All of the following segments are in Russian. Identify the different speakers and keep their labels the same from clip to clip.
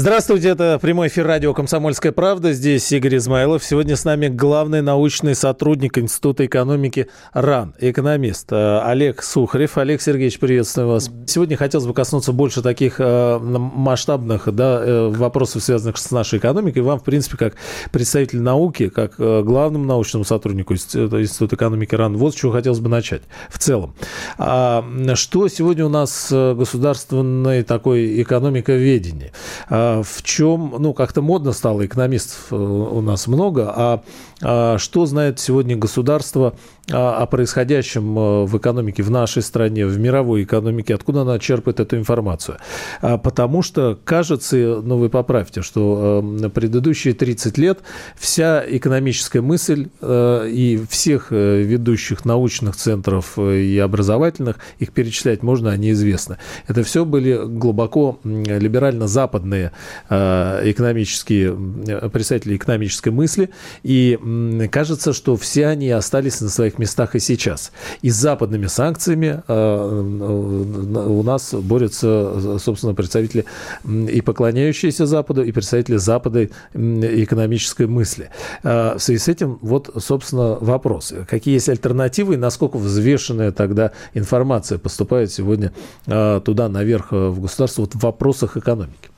Speaker 1: Здравствуйте, это прямой эфир радио «Комсомольская правда». Здесь Игорь Измайлов. Сегодня с нами главный научный сотрудник Института экономики РАН, экономист э, Олег Сухарев. Олег Сергеевич, приветствую вас. Сегодня хотелось бы коснуться больше таких э, масштабных да, э, вопросов, связанных с нашей экономикой. Вам, в принципе, как представитель науки, как главному научному сотруднику Института экономики РАН, вот с чего хотелось бы начать в целом. А что сегодня у нас государственной такой экономиковедение? А, в чем, ну, как-то модно стало, экономистов э, у нас много, а, а что знает сегодня государство о происходящем э, в экономике в нашей стране, в мировой экономике, откуда она черпает эту информацию. А, потому что кажется, ну вы поправьте, что э, предыдущие 30 лет вся экономическая мысль и всех ведущих научных центров и образовательных, их перечислять можно, они известны. Это все были глубоко либерально-западные Э, экономические, э, представители экономической мысли, и кажется, что все они остались на своих местах и сейчас. И с западными санкциями э, у нас борются, собственно, представители и поклоняющиеся Западу, и представители Запада экономической мысли. В связи с этим, вот, собственно, вопрос. Какие есть альтернативы и насколько взвешенная тогда информация поступает сегодня туда, наверх в государство вот в вопросах экономики?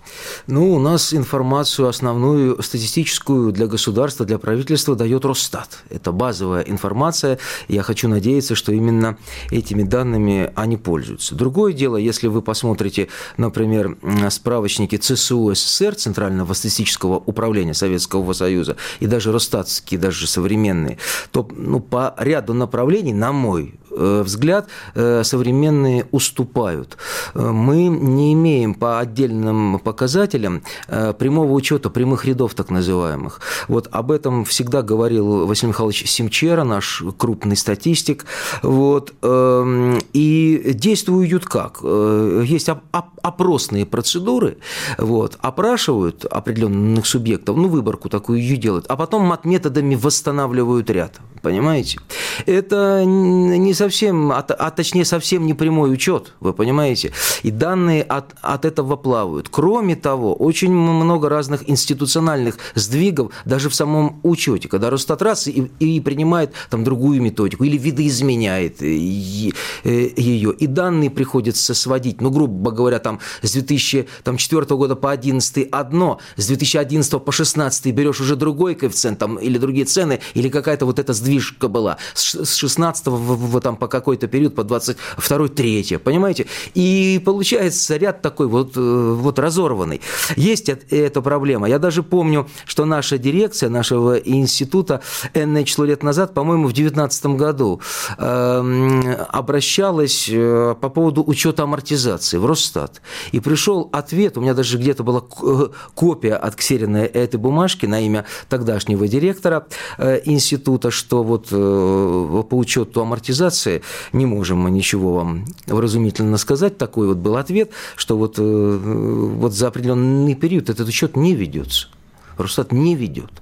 Speaker 2: Ну, у нас информацию основную статистическую для государства, для правительства дает Росстат. Это базовая информация. Я хочу надеяться, что именно этими данными они пользуются. Другое дело, если вы посмотрите, например, справочники ЦСУ СССР, Центрального статистического управления Советского Союза, и даже Росстатские, даже современные, то ну, по ряду направлений, на мой взгляд э, современные уступают. Э, мы не имеем по отдельным показателям прямого учета прямых рядов так называемых. Вот об этом всегда говорил Василий Михайлович Симчера, наш крупный статистик. Вот. Эм, и действуют как? Есть опросные процедуры, вот, опрашивают определенных субъектов, ну, выборку такую делают, а потом методами восстанавливают ряд. Понимаете? Это не а, а точнее совсем не прямой учет, вы понимаете? И данные от, от этого плавают. Кроме того, очень много разных институциональных сдвигов даже в самом учете, когда Росстат и, и принимает там другую методику или видоизменяет ее, и данные приходится сводить, ну, грубо говоря, там с 2004 года по 2011 одно, с 2011 по 2016 берешь уже другой коэффициент там, или другие цены, или какая-то вот эта сдвижка была. С 16 в, в, там, по какой-то период, по 22 3 понимаете? И получается ряд такой вот, э, вот разорванный. Есть эта проблема. Я даже помню, что наша дирекция нашего института энное число лет назад, по-моему, в 2019 году э, обращалась э, по поводу учета амортизации в Росстат. И пришел ответ, у меня даже где-то была э, копия отксеренная этой бумажки на имя тогдашнего директора института, что вот по учету амортизации не можем мы ничего вам вразумительно сказать. Такой вот был ответ, что вот, вот за определенный период этот учет не ведется. Росстат не ведет.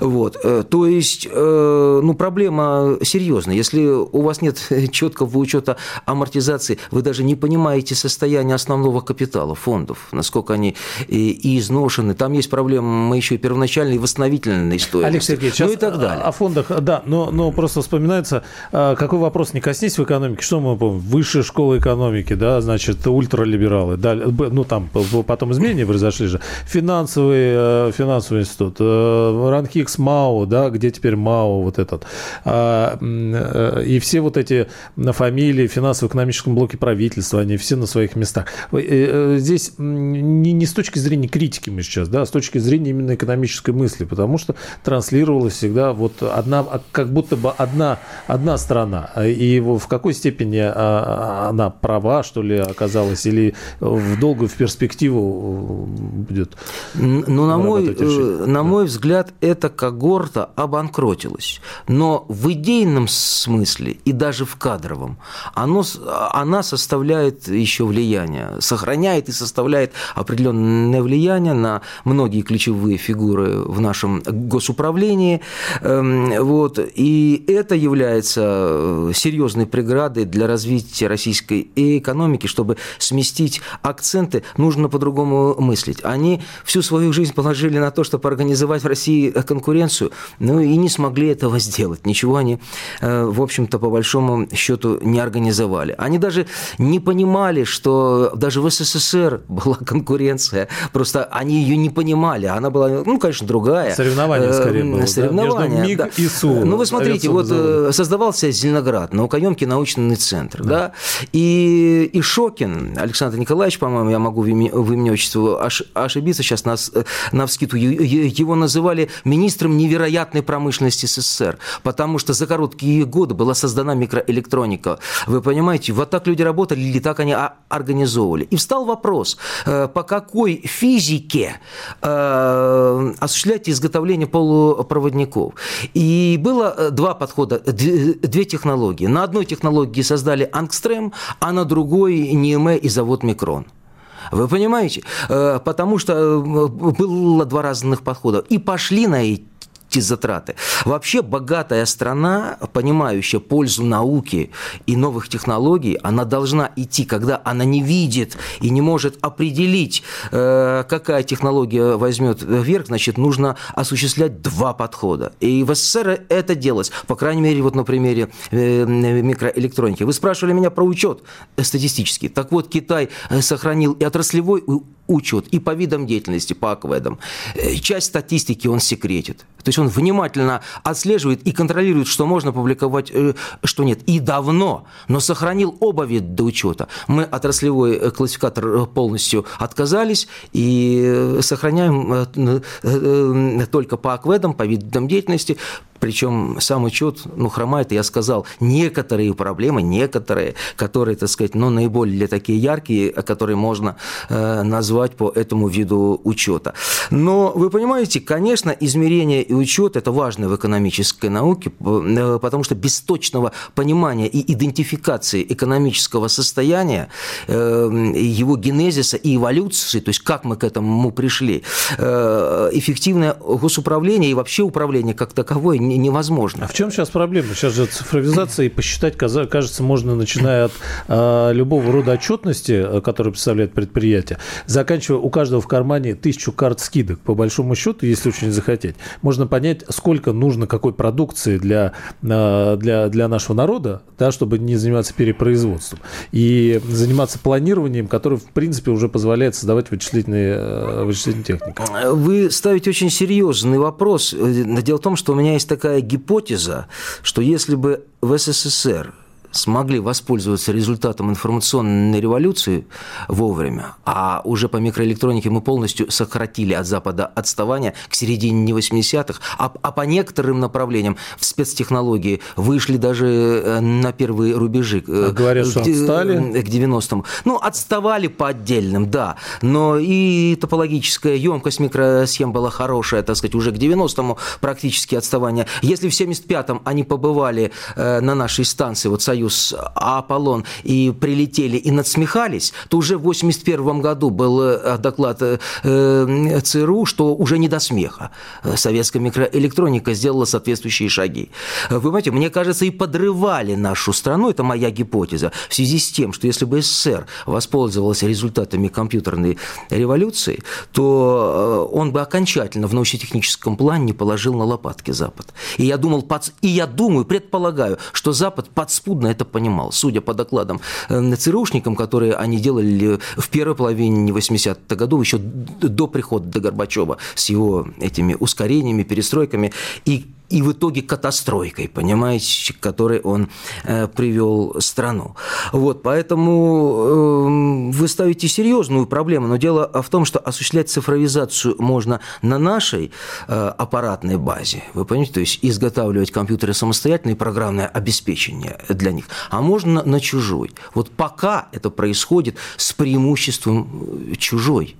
Speaker 2: Вот. Э, то есть, э, ну, проблема серьезная. Если у вас нет четкого учета амортизации, вы даже не понимаете состояние основного капитала фондов, насколько они и изношены. Там есть проблемы мы еще и первоначальной и восстановительной стоимости.
Speaker 1: Алексей Сергеевич, ну и так далее. О фондах, да, но, но просто вспоминается, а, какой вопрос не коснись в экономике, что мы помним? Высшая школа экономики, да, значит, ультралибералы, да, ну, там потом изменения произошли же, финансовый, э, финансовый институт, Ранхикс Мао, да, где теперь Мао вот этот. А, э, и все вот эти фамилии в финансово-экономическом блоке правительства, они все на своих местах. Э, э, здесь не, не с точки зрения критики мы сейчас, да, а с точки зрения именно экономической мысли, потому что транслировалась всегда вот одна, как будто бы одна, одна страна. И в какой степени а, она права, что ли, оказалась, или в долгую в перспективу будет?
Speaker 2: Ну, на мой, на мой взгляд, эта когорта обанкротилась. Но в идейном смысле и даже в кадровом оно, она составляет еще влияние, сохраняет и составляет определенное влияние на многие ключевые фигуры в нашем госуправлении. Эм, вот. И это является э, серьезной преградой для развития российской экономики, чтобы сместить акценты, нужно по-другому мыслить. Они всю свою жизнь положили на то, чтобы организовать в России конкуренцию, ну и не смогли этого сделать. Ничего они, э, в общем-то, по большому счету не организовали. Они даже не понимали, что даже в СССР была конкуренция, просто они ее не понимали. Она была, ну, конечно, другая.
Speaker 1: Соревнование скорее было.
Speaker 2: Соревнование,
Speaker 1: да? МИГ да. и СУ.
Speaker 2: Ну, вы смотрите, вот завод. Э, создавался Зеленоград, наукоемкий научный центр, да, да? И, и Шокин, Александр Николаевич, по-моему, я могу в имя, в имя отчеству ошибиться сейчас на, на вскидку, его называли министром невероятной промышленности СССР, потому что за короткие годы была создана микроэлектроника. Вы понимаете, вот так люди работали или так они организовывали. И встал вопрос, э, по какой физике э, осуществлять изготовление полупроводников. И было э, два подхода, две технологии. На одной технологии создали Ангстрем, а на другой НИМЭ и завод Микрон. Вы понимаете? Потому что было два разных подхода. И пошли на эти эти затраты. Вообще богатая страна, понимающая пользу науки и новых технологий, она должна идти, когда она не видит и не может определить, э, какая технология возьмет вверх, значит, нужно осуществлять два подхода. И в СССР это делалось, по крайней мере, вот на примере э, микроэлектроники. Вы спрашивали меня про учет статистический. Так вот, Китай сохранил и отраслевой учет, и по видам деятельности, по акведам. Э, часть статистики он секретит. То есть он внимательно отслеживает и контролирует, что можно публиковать, э, что нет. И давно, но сохранил оба вида учета. Мы отраслевой э, классификатор полностью отказались и сохраняем только по акведам, по видам деятельности, причем сам учет, ну, хромает, я сказал, некоторые проблемы, некоторые, которые, так сказать, ну, наиболее такие яркие, которые можно э, назвать по этому виду учета. Но вы понимаете, конечно, измерение и учет – это важно в экономической науке, э, потому что без точного понимания и идентификации экономического состояния, э, его генезиса и эволюции, то есть как мы к этому пришли, э, эффективное госуправление и вообще управление как таковое невозможно.
Speaker 1: А в чем сейчас проблема? Сейчас же цифровизация, и посчитать, кажется, можно, начиная от э, любого рода отчетности, э, которую представляет предприятие, заканчивая у каждого в кармане тысячу карт скидок. По большому счету, если очень захотеть, можно понять, сколько нужно какой продукции для, э, для, для нашего народа, да, чтобы не заниматься перепроизводством. И заниматься планированием, которое, в принципе, уже позволяет создавать вычислительные, э, вычислительные техники.
Speaker 2: Вы ставите очень серьезный вопрос. Дело в том, что у меня есть такая гипотеза, что если бы в СССР смогли воспользоваться результатом информационной революции вовремя, а уже по микроэлектронике мы полностью сократили от Запада отставание к середине 80-х, а, а по некоторым направлениям в спецтехнологии вышли даже э, на первые рубежи.
Speaker 1: А говорят, что отстали?
Speaker 2: К 90-м. Ну, отставали по отдельным, да, но и топологическая емкость микросхем была хорошая, так сказать, уже к 90-му практически отставание. Если в 75-м они побывали э, на нашей станции, вот Союз Союз, Аполлон и прилетели и надсмехались, то уже в 1981 году был э, доклад э, э, ЦРУ, что уже не до смеха. Советская микроэлектроника сделала соответствующие шаги. Вы понимаете, мне кажется, и подрывали нашу страну, это моя гипотеза, в связи с тем, что если бы СССР воспользовался результатами компьютерной революции, то он бы окончательно в научно-техническом плане не положил на лопатки Запад. И я думал, и я думаю, предполагаю, что Запад подспудно это понимал. Судя по докладам э, ЦРУшникам, которые они делали в первой половине 80-х годов, еще до прихода до Горбачева с его этими ускорениями, перестройками, и и в итоге катастройкой, понимаете, которой он э, привел страну. Вот, поэтому э, вы ставите серьезную проблему, но дело в том, что осуществлять цифровизацию можно на нашей э, аппаратной базе, вы понимаете, то есть изготавливать компьютеры самостоятельно и программное обеспечение для них, а можно на чужой. Вот пока это происходит с преимуществом чужой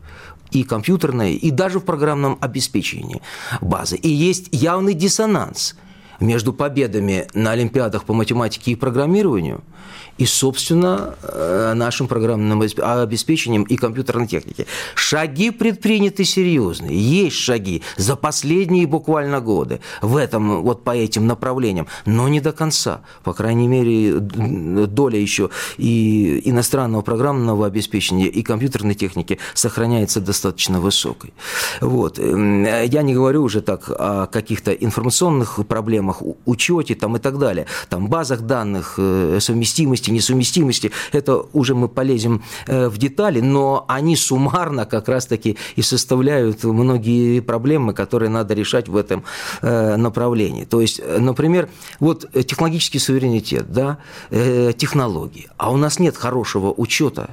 Speaker 2: и компьютерной, и даже в программном обеспечении базы. И есть явный диссонанс между победами на Олимпиадах по математике и программированию – и, собственно, э, нашим программным обеспечением и компьютерной техники. Шаги предприняты серьезные. Есть шаги за последние буквально годы в этом, вот по этим направлениям, но не до конца. По крайней мере, доля еще и иностранного программного обеспечения, и компьютерной техники сохраняется достаточно высокой. Вот. Я не говорю уже так о каких-то информационных проблемах, учете там и так далее, там базах данных, э, совместимости совместимости, несовместимости, это уже мы полезем э, в детали, но они суммарно как раз-таки и составляют многие проблемы, которые надо решать в этом э, направлении. То есть, например, вот технологический суверенитет, да, технологии, а у нас нет хорошего учета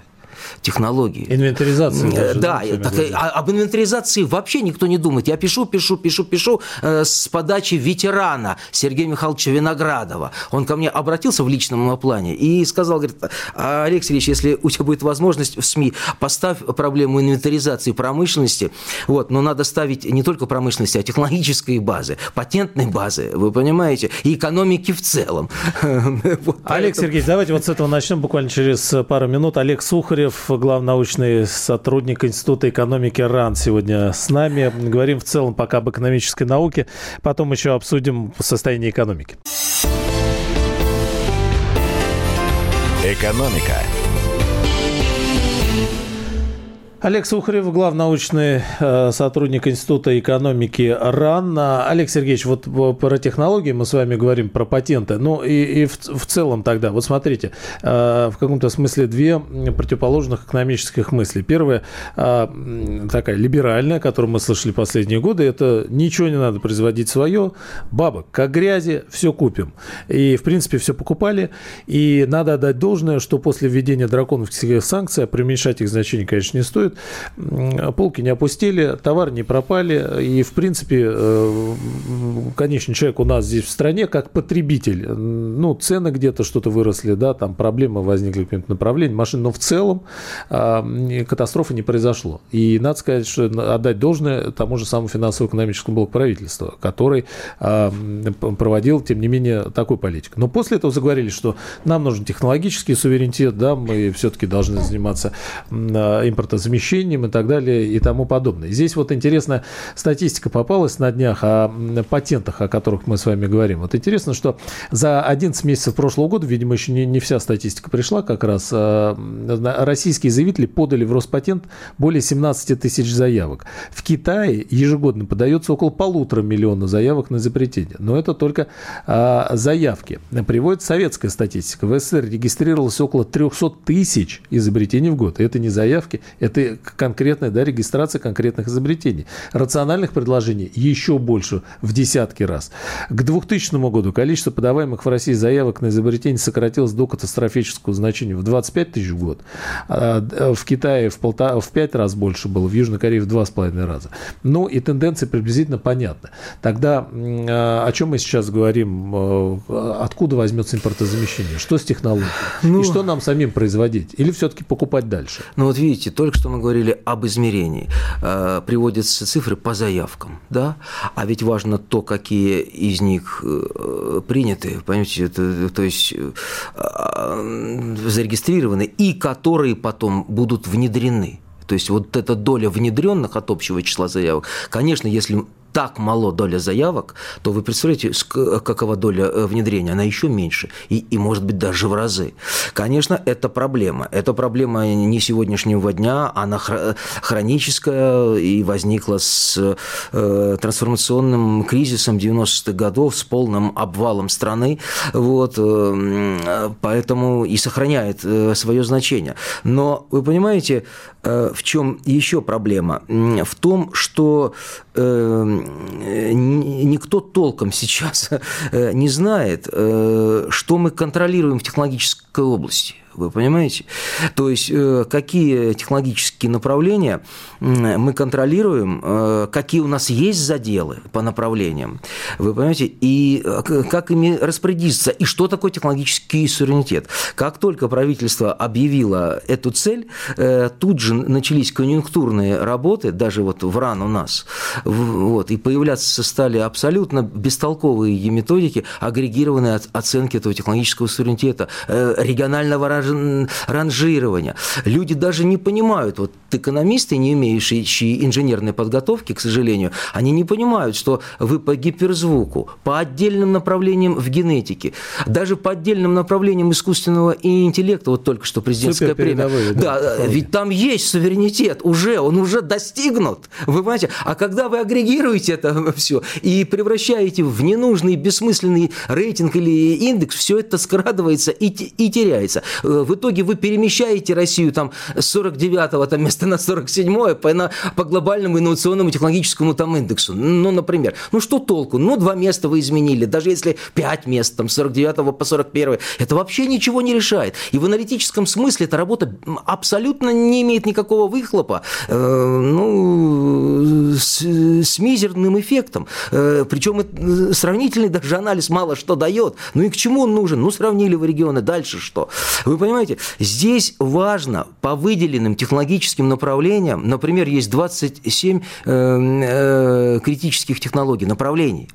Speaker 2: технологии.
Speaker 1: Инвентаризация.
Speaker 2: Даже, да, да так, а, об инвентаризации вообще никто не думает. Я пишу, пишу, пишу, пишу э, с подачи ветерана Сергея Михайловича Виноградова. Он ко мне обратился в личном плане и сказал, говорит, «А, Олег Сергеевич, если у тебя будет возможность в СМИ, поставь проблему инвентаризации промышленности, вот, но надо ставить не только промышленности, а технологической базы, патентной базы, вы понимаете, и экономики в целом.
Speaker 1: Олег Сергеевич, давайте вот с этого начнем буквально через пару минут. Олег Сухарев, научный сотрудник Института экономики РАН сегодня с нами. Говорим в целом пока об экономической науке, потом еще обсудим состояние экономики.
Speaker 3: Экономика.
Speaker 1: Олег Сухарев, главный научный э, сотрудник Института экономики РАН. Олег Сергеевич, вот про технологии мы с вами говорим, про патенты. Ну и, и в, в целом тогда, вот смотрите, э, в каком-то смысле две противоположных экономических мысли. Первая э, такая либеральная, которую мы слышали последние годы, это ничего не надо производить свое, бабок, как грязи, все купим. И, в принципе, все покупали. И надо отдать должное, что после введения драконовских санкций, а преуменьшать их значение, конечно, не стоит, происходит. Полки не опустили, товар не пропали. И, в принципе, э, конечный человек у нас здесь в стране как потребитель. Ну, цены где-то что-то выросли, да, там проблемы возникли в каком-то направлении машин, но в целом а, катастрофы не произошло. И надо сказать, что отдать должное тому же самому финансово-экономическому блоку правительства, который а, проводил, тем не менее, такую политику. Но после этого заговорили, что нам нужен технологический суверенитет, да, мы все-таки должны заниматься импортозамещением замещением и так далее и тому подобное. Здесь вот интересная статистика попалась на днях о патентах, о которых мы с вами говорим. Вот интересно, что за 11 месяцев прошлого года, видимо, еще не, не вся статистика пришла как раз, а, российские заявители подали в Роспатент более 17 тысяч заявок. В Китае ежегодно подается около полутора миллиона заявок на изобретение. Но это только а, заявки. Приводит советская статистика. В СССР регистрировалось около 300 тысяч изобретений в год. Это не заявки, это конкретная да, регистрация конкретных изобретений. Рациональных предложений еще больше, в десятки раз. К 2000 году количество подаваемых в России заявок на изобретение сократилось до катастрофического значения в 25 тысяч в год. А, в Китае в, полта, в 5 раз больше было, в Южной Корее в 2,5 раза. Ну и тенденции приблизительно понятны. Тогда а, о чем мы сейчас говорим? А, откуда возьмется импортозамещение? Что с технологией? Ну, и что нам самим производить? Или все-таки покупать дальше?
Speaker 2: Ну вот видите, только что мы говорили об измерении. Э, приводятся цифры по заявкам, да? А ведь важно то, какие из них э, приняты, понимаете, это, то есть э, зарегистрированы, и которые потом будут внедрены. То есть вот эта доля внедренных от общего числа заявок, конечно, если так мало доля заявок, то вы представляете, какова доля э, внедрения? Она еще меньше, и, и может быть даже в разы. Конечно, это проблема. Это проблема не сегодняшнего дня, она хроническая и возникла с э, трансформационным кризисом 90-х годов, с полным обвалом страны, вот, э, поэтому и сохраняет э, свое значение. Но вы понимаете, э, в чем еще проблема? В том, что э, никто толком сейчас э, не знает, э, что мы контролируем в технологической области. Вы понимаете? То есть, э, какие технологические направления мы контролируем, э, какие у нас есть заделы по направлениям, вы понимаете, и э, как ими распорядиться, и что такое технологический суверенитет. Как только правительство объявило эту цель, тут же начались конъюнктурные работы, даже вот в РАН у нас, вот, и появляться стали абсолютно бестолковые методики агрегированной оценки этого технологического суверенитета, регионального ранжирования. Люди даже не понимают, вот экономисты, не имеющие инженерной подготовки, к сожалению, они не понимают, что вы по гиперзвуку, по отдельным направлениям в генетике, даже по отдельным направлениям искусственного интеллекта, вот только что президентская премия. Да, да, ведь там есть суверенитет уже, он уже достигнут. Вы понимаете? А когда вы агрегируете это все и превращаете в ненужный, бессмысленный рейтинг или индекс, все это скрадывается и, и теряется. Э, в итоге вы перемещаете Россию там с 49-го там, места на 47-е по, на, по глобальному инновационному технологическому там индексу. Ну, например. Ну, что толку? Ну, два места вы изменили. Даже если 5 мест, там, с 49 по 41 это вообще ничего не решает. И в аналитическом смысле эта работа абсолютно не имеет никакого выхлопа. Э, ну, с, с мизерным эффектом. Э, причем э, сравнительный даже анализ мало что дает. Ну и к чему он нужен? Ну, сравнили вы регионы, дальше что? Вы понимаете, здесь важно по выделенным технологическим направлениям, например, есть 27 э, э, критических технологий, направлений,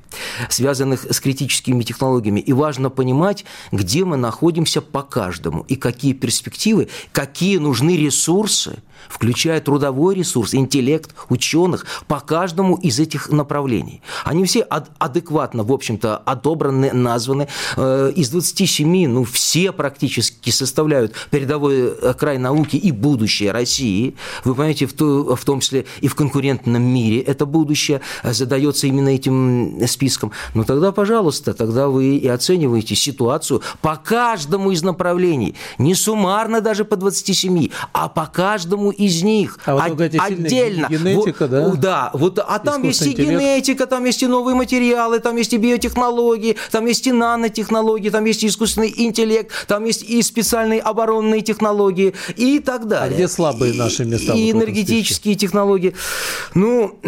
Speaker 2: связанных с критическими технологиями, и важно понимать, где мы находимся по каждому, и какие перспективы, какие нужны ресурсы, включая трудовой ресурс, интеллект ученых по каждому из этих направлений. Они все ад- адекватно, в общем-то, отобраны, названы. Э, из 27, ну, все практически составляют передовой э, край науки и будущее России. Вы понимаете, в, то, в том числе и в конкурентном мире это будущее задается именно этим списком. Но тогда, пожалуйста, тогда вы и оцениваете ситуацию по каждому из направлений. Не суммарно даже по 27, а по каждому из них.
Speaker 1: А вот от, отдельно. Генетика, вот, да?
Speaker 2: Да, вот, а там есть и интеллект. генетика, там есть и новые материалы, там есть и биотехнологии, там есть и нанотехнологии, там есть и искусственный интеллект, там есть и специальные оборонные технологии и так далее.
Speaker 1: А где слабые наши места?
Speaker 2: И энергетические технологии. Ну,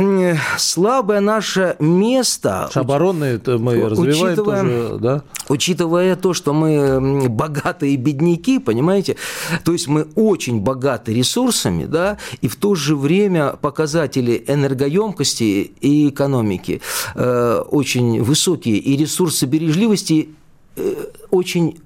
Speaker 2: слабое наше место...
Speaker 1: Оборонные мы развиваем учитывая, тоже, да?
Speaker 2: Учитывая то, что мы богатые бедняки, понимаете, то есть мы очень богаты ресурсами, да, и в то же время показатели энергоемкости и экономики э, очень высокие, и ресурсы бережливости э, очень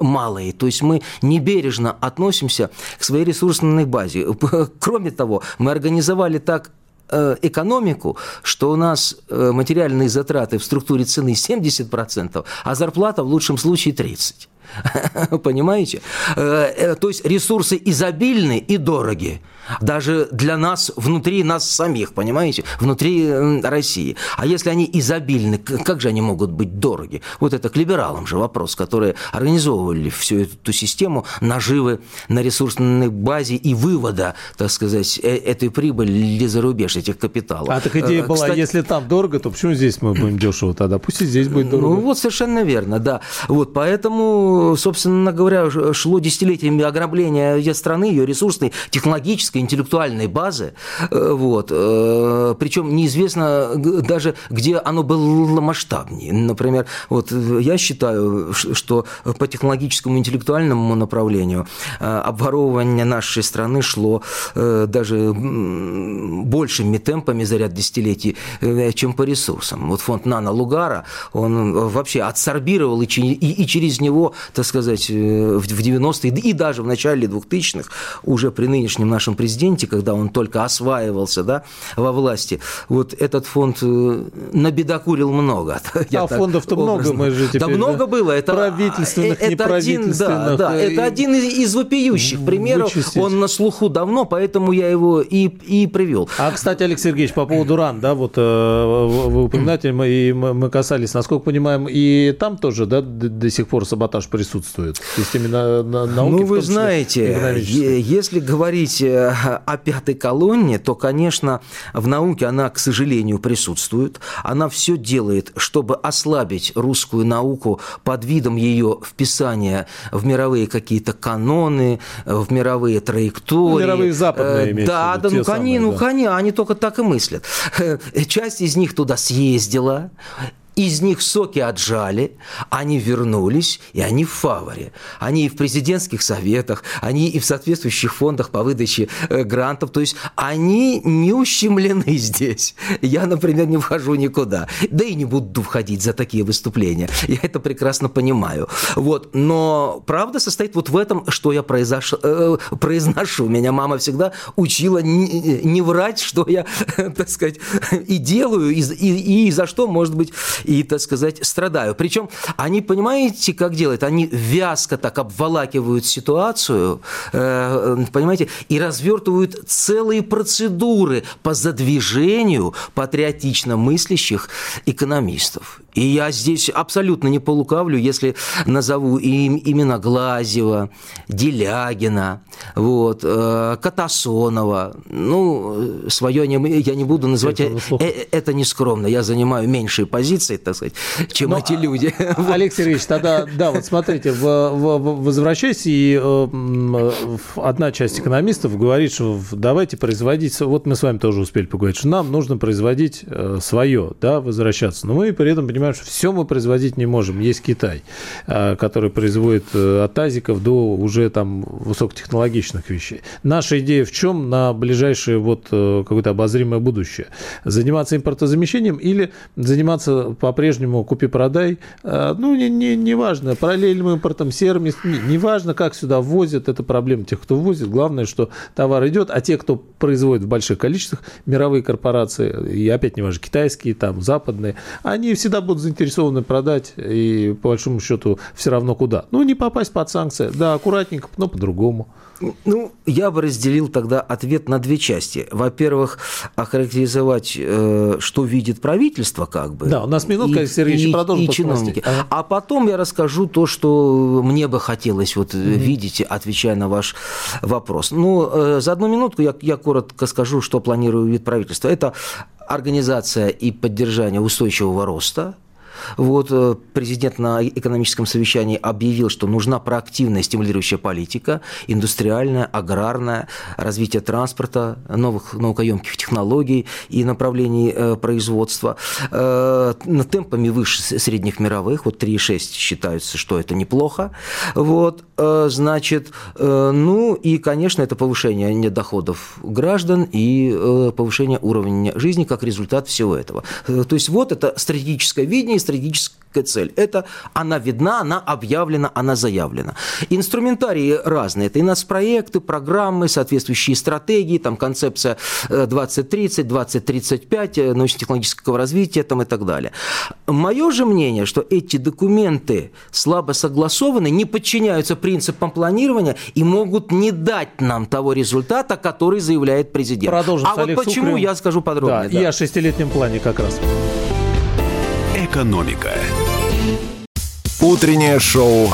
Speaker 2: малые. То есть мы небережно относимся к своей ресурсной базе. Кроме того, мы организовали так э, экономику, что у нас э, материальные затраты в структуре цены 70%, а зарплата в лучшем случае 30%. Понимаете? То есть ресурсы изобильны и дороги даже для нас, внутри нас самих, понимаете, внутри России. А если они изобильны, как же они могут быть дороги? Вот это к либералам же вопрос, которые организовывали всю эту систему наживы на ресурсной базе и вывода, так сказать, э, этой прибыли за рубеж, этих капиталов.
Speaker 1: А так идея э, была, Кстати, если там дорого, то почему здесь мы будем дешево тогда? Пусть и здесь будет дорого.
Speaker 2: Ну вот совершенно верно, да. Вот поэтому, собственно говоря, шло десятилетиями ограбления страны, ее ресурсной, технологической, интеллектуальной базы, э, вот, э, причем неизвестно даже, где оно было масштабнее. Например, вот я считаю, что по технологическому интеллектуальному направлению э, обворовывание нашей страны шло даже большими темпами за ряд десятилетий, чем по ресурсам. Вот фонд Нано Лугара, он вообще отсорбировал и, и через него, так сказать, в 90-е и даже в начале 2000-х уже при нынешнем нашем президенте, когда он только осваивался да, во власти, вот этот фонд э, набедокурил много.
Speaker 1: А фондов-то много, мы же теперь...
Speaker 2: Да много было. Это,
Speaker 1: правительственных, это неправительственных.
Speaker 2: Один, да, да, это один из, вопиющих примеров. Он на слуху давно, поэтому я его и, и привел.
Speaker 1: А, кстати, Алексей Сергеевич, по поводу РАН, да, вот э, вы упоминаете, мы, и мы касались, насколько понимаем, и там тоже, да, до сих пор саботаж присутствует системе на, на, науки?
Speaker 2: Ну, вы знаете, если говорить э, о пятой колонне, то, конечно, в науке она, к сожалению, присутствует. Она все делает, чтобы ослабить русскую науку под видом ее вписания в мировые какие-то каноны, в мировые траектории. Ну,
Speaker 1: мировые западные
Speaker 2: э, Да, да, ну, самые, ну, да. они, они только так и мыслят. Часть из них туда съездила, из них соки отжали, они вернулись, и они в фаворе. Они и в президентских советах, они и в соответствующих фондах по выдаче э, грантов. То есть они не ущемлены здесь. Я, например, не вхожу никуда. Да и не буду входить за такие выступления. Я это прекрасно понимаю. Вот. Но правда состоит вот в этом, что я произош... э, произношу. Меня мама всегда учила не, не врать, что я, так сказать, и делаю, и, и, и за что, может быть, и, так сказать, страдаю. Причем они, понимаете, как делают? Они вязко так обволакивают ситуацию, э, понимаете, и развертывают целые процедуры по задвижению патриотично мыслящих экономистов. И я здесь абсолютно не полукавлю, если назову им имена Глазева, Делягина, вот, э, Катасонова. Ну, свое я не буду называть. Это, э, это не скромно. Я занимаю меньшие позиции, так сказать, чем Но, эти люди.
Speaker 1: А, Олег Сергеевич, тогда, да, вот смотрите, в, в, возвращаясь, и э, одна часть экономистов говорит, что давайте производить, вот мы с вами тоже успели поговорить, что нам нужно производить э, свое, да, возвращаться. Но мы при этом понимаем, что все мы производить не можем. Есть Китай, э, который производит э, от тазиков до уже там высокотехнологичных вещей. Наша идея в чем на ближайшее вот какое-то обозримое будущее? Заниматься импортозамещением или заниматься по-прежнему купи-продай. А, ну, не, не, не важно, параллельным импортом, серым, не, не важно, как сюда ввозят, это проблема тех, кто ввозит. Главное, что товар идет, а те, кто производит в больших количествах, мировые корпорации, и опять не важно, китайские, там, западные, они всегда будут заинтересованы продать, и по большому счету все равно куда. Ну, не попасть под санкции, да, аккуратненько, но по-другому.
Speaker 2: Ну, я бы разделил тогда ответ на две части. Во-первых, охарактеризовать, э, что видит правительство, как бы.
Speaker 1: Да, у нас минутка, и, Сергеевич, и, продолжим.
Speaker 2: И чиновники. Ага. А потом я расскажу то, что мне бы хотелось вот mm-hmm. видеть, отвечая на ваш вопрос. Ну, э, за одну минутку я, я коротко скажу, что планирует вид правительства. Это организация и поддержание устойчивого роста, вот э, президент на экономическом совещании объявил, что нужна проактивная стимулирующая политика, индустриальная, аграрная, развитие транспорта, новых наукоемких технологий и направлений э, производства. Э, темпами выше средних мировых, вот 3,6 считается, что это неплохо. Вот, значит, ну и, конечно, это повышение доходов граждан и повышение уровня жизни как результат всего этого. То есть вот это стратегическое видение, стратегическая цель. Это она видна, она объявлена, она заявлена. Инструментарии разные. Это и нас проекты, программы, соответствующие стратегии, там концепция 2030, 2035, э, научно-технологического развития там, и так далее. Мое же мнение, что эти документы слабо согласованы, не подчиняются принципам планирования и могут не дать нам того результата, который заявляет президент.
Speaker 1: Продолжим
Speaker 2: а вот почему, Сукрин. я скажу подробнее.
Speaker 1: Да, да. И о шестилетнем плане как раз.
Speaker 3: Экономика. Утреннее шоу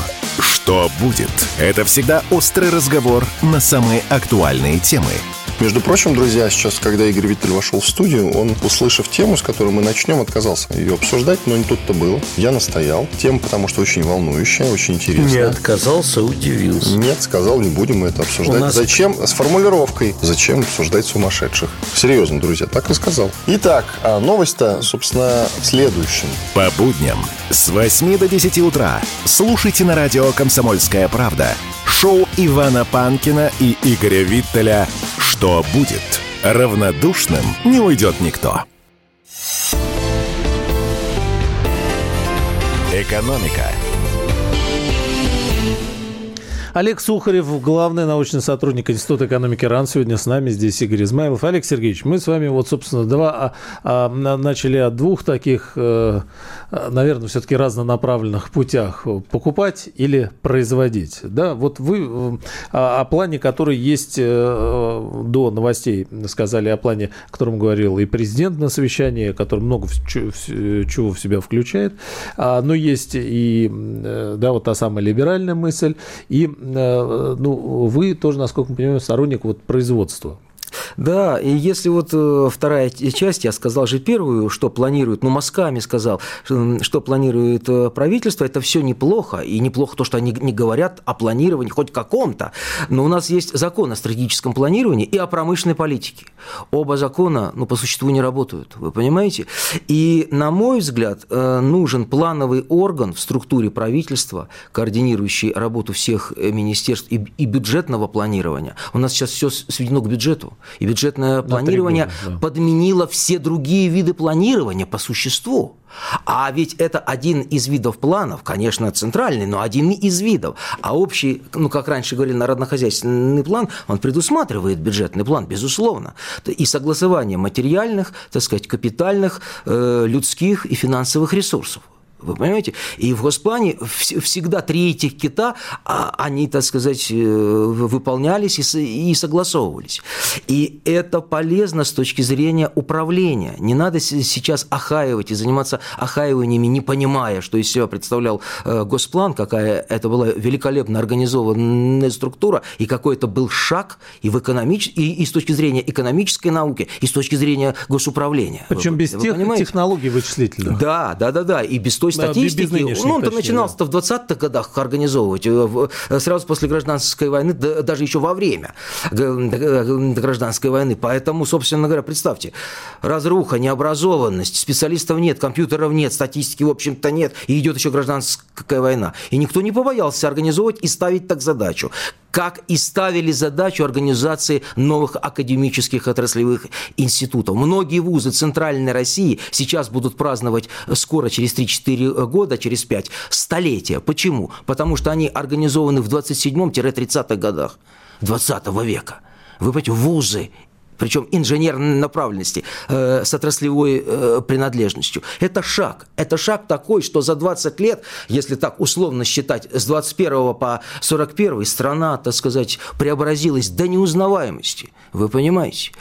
Speaker 3: «Что будет?» Это всегда острый разговор на самые актуальные темы –
Speaker 4: между прочим, друзья, сейчас, когда Игорь Виттель вошел в студию, он, услышав тему, с которой мы начнем, отказался ее обсуждать, но не тут-то было. Я настоял. Тема, потому что очень волнующая, очень интересная.
Speaker 2: Не отказался, удивился.
Speaker 4: Нет, сказал, не будем мы это обсуждать. Нас... Зачем? С формулировкой. Зачем обсуждать сумасшедших? Серьезно, друзья, так и сказал. Итак, а новость-то, собственно, в следующем.
Speaker 3: По будням с 8 до 10 утра слушайте на радио «Комсомольская правда» шоу Ивана Панкина и Игоря Виттеля «Что будет?» Равнодушным не уйдет никто. Экономика
Speaker 1: Олег Сухарев, главный научный сотрудник Института экономики РАН. Сегодня с нами здесь Игорь Измайлов. Олег Сергеевич, мы с вами вот, собственно, два, а, а, начали от двух таких, э, наверное, все-таки разнонаправленных путях. Покупать или производить. Да, вот вы э, о, о плане, который есть э, до новостей, сказали о плане, о котором говорил и президент на совещании, который много чего в себя включает. А, но есть и, да, вот та самая либеральная мысль, и Э, ну, вы тоже, насколько мы понимаем, сторонник вот производства.
Speaker 2: Да, и если вот э, вторая часть, я сказал же первую, что планирует, ну, мазками сказал, что планирует э, правительство, это все неплохо, и неплохо то, что они не говорят о планировании хоть каком-то, но у нас есть закон о стратегическом планировании и о промышленной политике. Оба закона, ну, по существу не работают, вы понимаете? И, на мой взгляд, э, нужен плановый орган в структуре правительства, координирующий работу всех министерств и бюджетного планирования. У нас сейчас все сведено к бюджету. И бюджетное планирование года, да. подменило все другие виды планирования по существу. А ведь это один из видов планов, конечно, центральный, но один из видов. А общий, ну, как раньше говорили, народно-хозяйственный план, он предусматривает бюджетный план, безусловно. И согласование материальных, так сказать, капитальных, э, людских и финансовых ресурсов. Вы понимаете? И в Госплане всегда три этих кита, а, они, так сказать, э, выполнялись и согласовывались. И это полезно с точки зрения управления. Не надо сейчас охаивать и заниматься охаиваниями, не понимая, что из себя представлял э, Госплан, какая это была великолепно организованная структура, и какой это был шаг и, в экономич... и, и с точки зрения экономической науки, и с точки зрения госуправления.
Speaker 1: Причем
Speaker 2: вы,
Speaker 1: без вы тех понимаете? технологий вычислительных.
Speaker 2: Да, да, да, да. И без той той статистики, ну, он-то начинался-то в 20-х годах организовывать, э, э, сразу после гражданской войны, даже еще во время гражданской войны. Поэтому, собственно говоря, представьте, разруха, необразованность, специалистов нет, компьютеров нет, статистики, в общем-то, нет, и идет еще гражданская война. И никто не побоялся организовывать и ставить так задачу как и ставили задачу организации новых академических отраслевых институтов. Многие вузы Центральной России сейчас будут праздновать скоро, через 3-4 года, через 5, столетия. Почему? Потому что они организованы в 27-30-х годах 20 века. Вы понимаете, вузы причем инженерной направленности, э, с отраслевой э, принадлежностью. Это шаг. Это шаг такой, что за 20 лет, если так условно считать, с 21 по 41 страна, так сказать, преобразилась до неузнаваемости. Вы понимаете?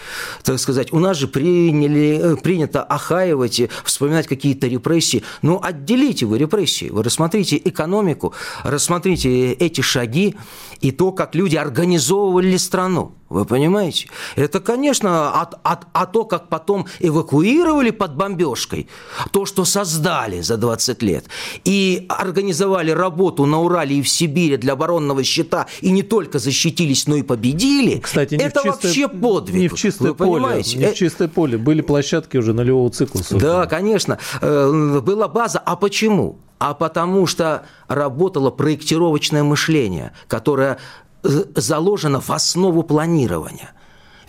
Speaker 2: Так сказать, у нас же приняли, э, принято охаивать вспоминать какие-то репрессии. Ну, отделите вы репрессии. Вы рассмотрите экономику, рассмотрите эти шаги и то, как люди организовывали страну. Вы понимаете? Это, конечно, а, а, а то, как потом эвакуировали под бомбежкой, то, что создали за 20 лет, и организовали работу на Урале и в Сибири для оборонного щита, и не только защитились, но и победили,
Speaker 1: Кстати, не
Speaker 2: это
Speaker 1: в чистое,
Speaker 2: вообще подвиг.
Speaker 1: Не в чистое поле, понимаете? не в чистое поле. Были площадки уже нулевого цикла.
Speaker 2: Да, конечно. Э, была база. А почему? а потому что работало проектировочное мышление, которое заложено в основу планирования.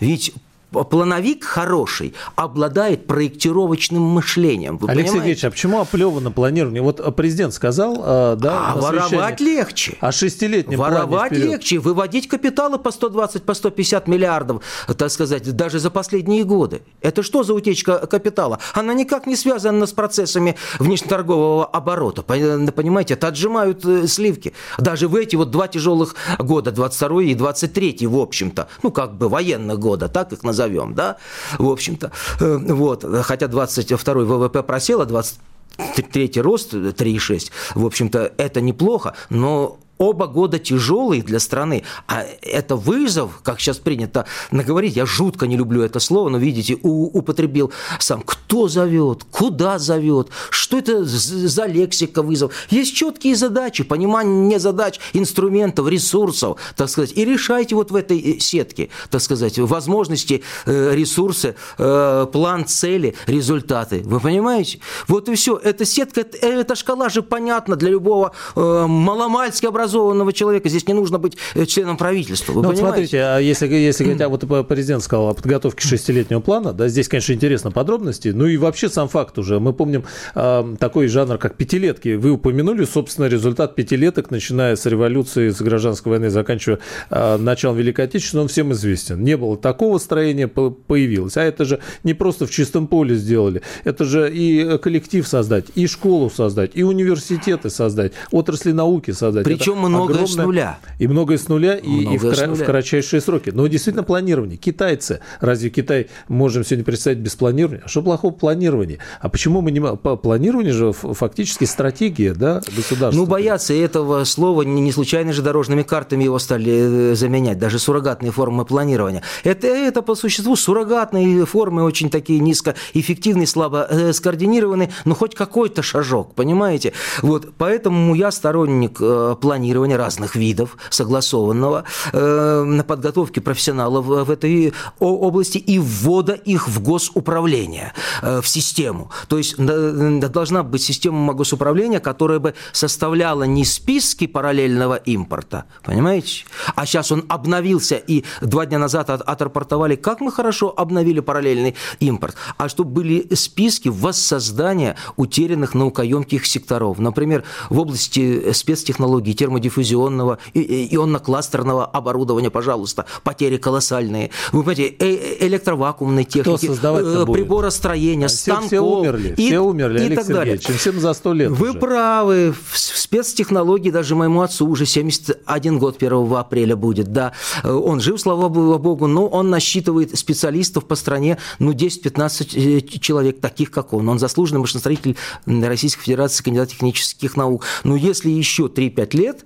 Speaker 2: Ведь плановик хороший обладает проектировочным мышлением.
Speaker 1: Вы Алексей Сергеевич, а почему оплевано планирование? Вот президент сказал, э, да,
Speaker 2: А воровать легче.
Speaker 1: А шестилетнем
Speaker 2: Воровать легче, выводить капиталы по 120, по 150 миллиардов, так сказать, даже за последние годы. Это что за утечка капитала? Она никак не связана с процессами внешнеторгового оборота. Понимаете, это отжимают э, сливки. Даже в эти вот два тяжелых года, 22 и 23, в общем-то, ну, как бы военных года, так их называют назовем, да, в общем-то. Э, вот, хотя 22 ВВП просело, 23 рост 3,6, в общем-то, это неплохо, но Оба года тяжелые для страны, а это вызов, как сейчас принято наговорить, я жутко не люблю это слово, но, видите, употребил сам. Кто зовет, куда зовет, что это за лексика вызов. Есть четкие задачи, понимание задач, инструментов, ресурсов, так сказать, и решайте вот в этой э, сетке, так сказать, возможности, э, ресурсы, э, план, цели, результаты. Вы понимаете? Вот и все. Эта сетка, эта шкала же понятна для любого маломальски образованного образованного человека. Здесь не нужно быть э, членом правительства. Вы
Speaker 1: ну,
Speaker 2: понимаете?
Speaker 1: смотрите, а если, если а вот президент сказал о подготовке шестилетнего плана, да, здесь, конечно, интересно подробности, ну и вообще сам факт уже. Мы помним э, такой жанр, как пятилетки. Вы упомянули, собственно, результат пятилеток, начиная с революции, с гражданской войны, заканчивая э, началом Великой Отечественной, он всем известен. Не было такого строения, появилось. А это же не просто в чистом поле сделали. Это же и коллектив создать, и школу создать, и университеты создать, отрасли науки создать.
Speaker 2: Причем многое огромное... с нуля.
Speaker 1: И многое с нуля, и, и в, кра... в кратчайшие сроки. Но действительно планирование. Китайцы. Разве Китай можем сегодня представить без планирования? А что плохого планирования? А почему мы не... Планирование же фактически стратегия да, государства.
Speaker 2: Ну, боятся этого слова. Не случайно же дорожными картами его стали э, заменять. Даже суррогатные формы планирования. Это, это по существу суррогатные формы, очень такие низкоэффективные, слабо э, скоординированные, но хоть какой-то шажок, понимаете? Вот, поэтому я сторонник э, планирования разных видов, согласованного, на подготовке профессионалов в этой области и ввода их в госуправление, в систему. То есть должна быть система госуправления, которая бы составляла не списки параллельного импорта, понимаете? А сейчас он обновился, и два дня назад от, отрапортовали, как мы хорошо обновили параллельный импорт, а чтобы были списки воссоздания утерянных наукоемких секторов. Например, в области спецтехнологий, термодиффузионного, ионно-кластерного оборудования, пожалуйста, потери колоссальные. Вы понимаете, э электровакуумной техники, э, приборостроения, все, станков. Все
Speaker 1: умерли, и, все умерли, и Олег так Сергеевич, далее. всем за сто лет
Speaker 2: Вы
Speaker 1: уже.
Speaker 2: правы, в спецтехнологии даже моему отцу уже 71 год 1 апреля будет, да. Э, он жив, слава богу, но он насчитывает специалистов по стране, ну, 10-15 э, человек, таких как он. Он заслуженный машиностроитель Российской Федерации, кандидат технических наук. Но если еще 3-5 лет,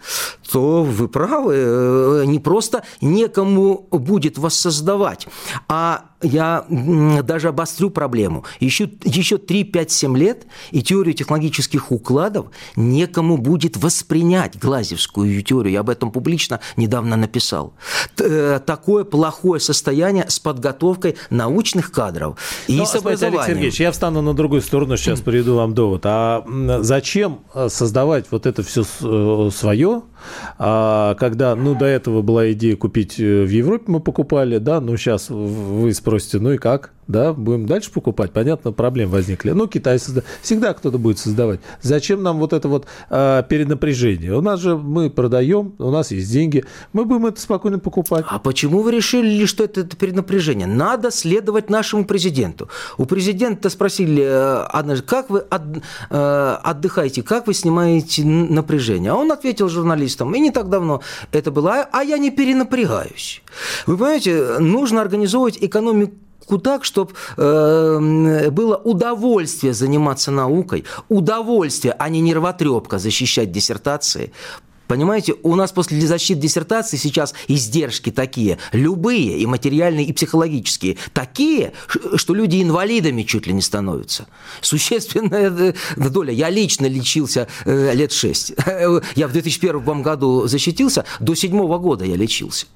Speaker 2: то вы правы, э, не просто некому будет воссоздавать, а я даже обострю проблему. Еще, еще 3-5-7 лет и теорию технологических укладов некому будет воспринять Глазевскую теорию. Я об этом публично недавно написал. Э, такое плохое состояние с подготовкой научных кадров и
Speaker 1: Но,
Speaker 2: с образованием.
Speaker 1: Алексей Сергеевич, я встану на другую сторону, сейчас приведу вам довод. А зачем э, создавать вот это все э, свое, а, когда, ну, до этого была идея купить в Европе, мы покупали, да, ну, сейчас вы спросите, ну и как? Да, будем дальше покупать, понятно, проблем возникли. Ну, Китай создает, всегда кто-то будет создавать. Зачем нам вот это вот э, перенапряжение? У нас же мы продаем, у нас есть деньги, мы будем это спокойно покупать.
Speaker 2: А почему вы решили, что это, это перенапряжение? Надо следовать нашему президенту. У президента спросили э, как вы от, э, отдыхаете, как вы снимаете напряжение? А он ответил журналистам, и не так давно это было, а я не перенапрягаюсь. Вы понимаете, нужно организовывать экономику так, чтобы э, было удовольствие заниматься наукой, удовольствие, а не нервотрепка защищать диссертации. Понимаете, у нас после защиты диссертации сейчас издержки такие, любые, и материальные, и психологические, такие, что люди инвалидами чуть ли не становятся. Существенная э, доля. Я лично лечился э, лет шесть. Я в 2001 году защитился, до седьмого года я лечился.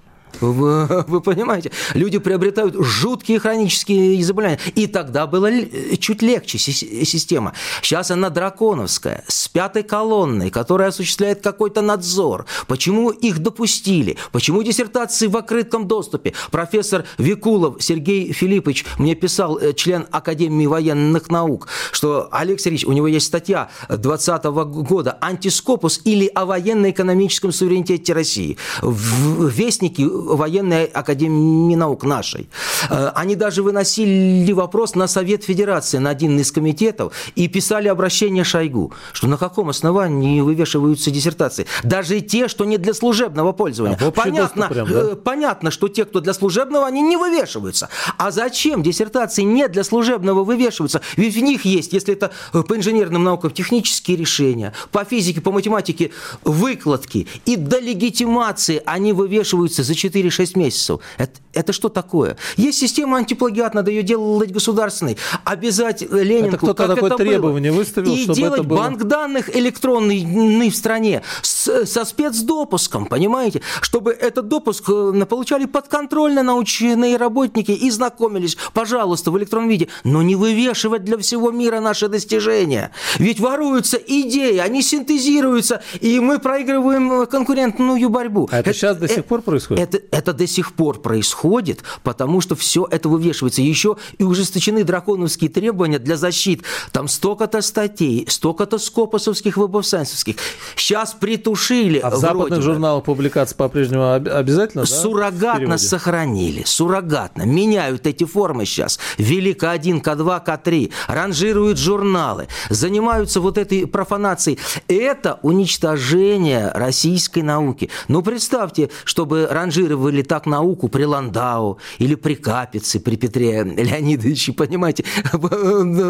Speaker 2: Вы, вы понимаете? Люди приобретают жуткие хронические заболевания. И тогда была чуть легче система. Сейчас она драконовская, с пятой колонной, которая осуществляет какой-то надзор. Почему их допустили? Почему диссертации в открытом доступе? Профессор Викулов Сергей Филиппович мне писал, э, член Академии военных наук, что Олег Сергеевич, у него есть статья 2020 года «Антископус» или о военно-экономическом суверенитете России. В Вестнике военной академии наук нашей. Э, они даже выносили вопрос на Совет Федерации, на один из комитетов, и писали обращение Шойгу, что на каком основании вывешиваются диссертации. Даже те, что не для служебного пользования. А понятно, прям, да? Э, понятно, что те, кто для служебного, они не вывешиваются. А зачем диссертации не для служебного вывешиваются? Ведь в них есть, если это по инженерным наукам, технические решения, по физике, по математике, выкладки. И до легитимации они вывешиваются, зачитываются 4-6 месяцев. Это, это что такое? Есть система антиплагиат, надо ее делать государственной. Обязать Ленинку,
Speaker 1: это кто-то такое это требование было. выставил,
Speaker 2: И
Speaker 1: чтобы
Speaker 2: делать
Speaker 1: это было...
Speaker 2: банк данных электронный в стране с, со спецдопуском, понимаете? Чтобы этот допуск э, получали подконтрольно научные работники и знакомились, пожалуйста, в электронном виде. Но не вывешивать для всего мира наши достижения. Ведь воруются идеи, они синтезируются, и мы проигрываем конкурентную борьбу.
Speaker 1: А это, это сейчас до сих пор происходит?
Speaker 2: Это, это до сих пор происходит, потому что все это вывешивается. Еще и ужесточены драконовские требования для защиты. Там столько-то статей, столько-то скопосовских, веб-сайенсовских. Сейчас притушили.
Speaker 1: А в западных журналах публикации по-прежнему обязательно?
Speaker 2: Суррогатно да, сохранили. Суррогатно. Меняют эти формы сейчас. Ввели К1, К2, К3. Ранжируют журналы. Занимаются вот этой профанацией. Это уничтожение российской науки. Ну, представьте, чтобы ранжировали так науку при Ландау или при Капице, при Петре Леонидовиче, понимаете?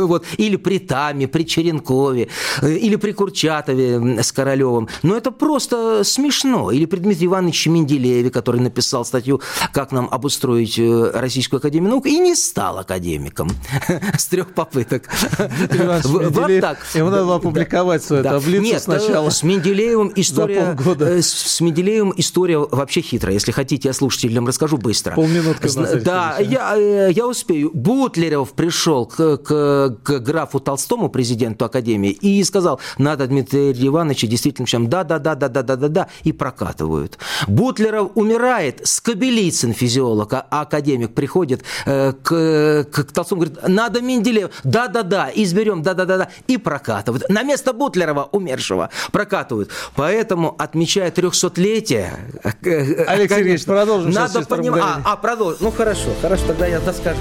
Speaker 2: Вот. Или при Таме, при Черенкове, или при Курчатове с Королевым. Но это просто смешно. Или при Дмитрии Ивановиче Менделееве, который написал статью «Как нам обустроить э, Российскую Академию Наук» и не стал академиком с трех попыток.
Speaker 1: Вот так. Ему надо было опубликовать свою таблицу
Speaker 2: Нет,
Speaker 1: сначала.
Speaker 2: с Менделеевым история... Э, с Менделеевым история вообще хитрая. Если хотите, я слушателям расскажу быстро.
Speaker 1: Полминутки
Speaker 2: Да, я, э, я успею. Бутлеров пришел к, к, к графу Толстому, президенту Академии, и сказал, надо Дмитрия Ивановича действительно чем да-да-да-да-да-да-да, и прокатывают. Бутлеров умирает, Скобелицын, физиолог, а академик, приходит э, к, к, к Толстому, говорит, надо Менделеев, да-да-да, изберем, да-да-да-да, и прокатывают. На место Бутлерова, умершего, прокатывают. Поэтому, отмечая 300-летие...
Speaker 1: Э, э, Алексей Сергеевич, продолжим
Speaker 2: Надо понимать... А, а, продолжим. Ну, хорошо, хорошо, тогда я доскажу.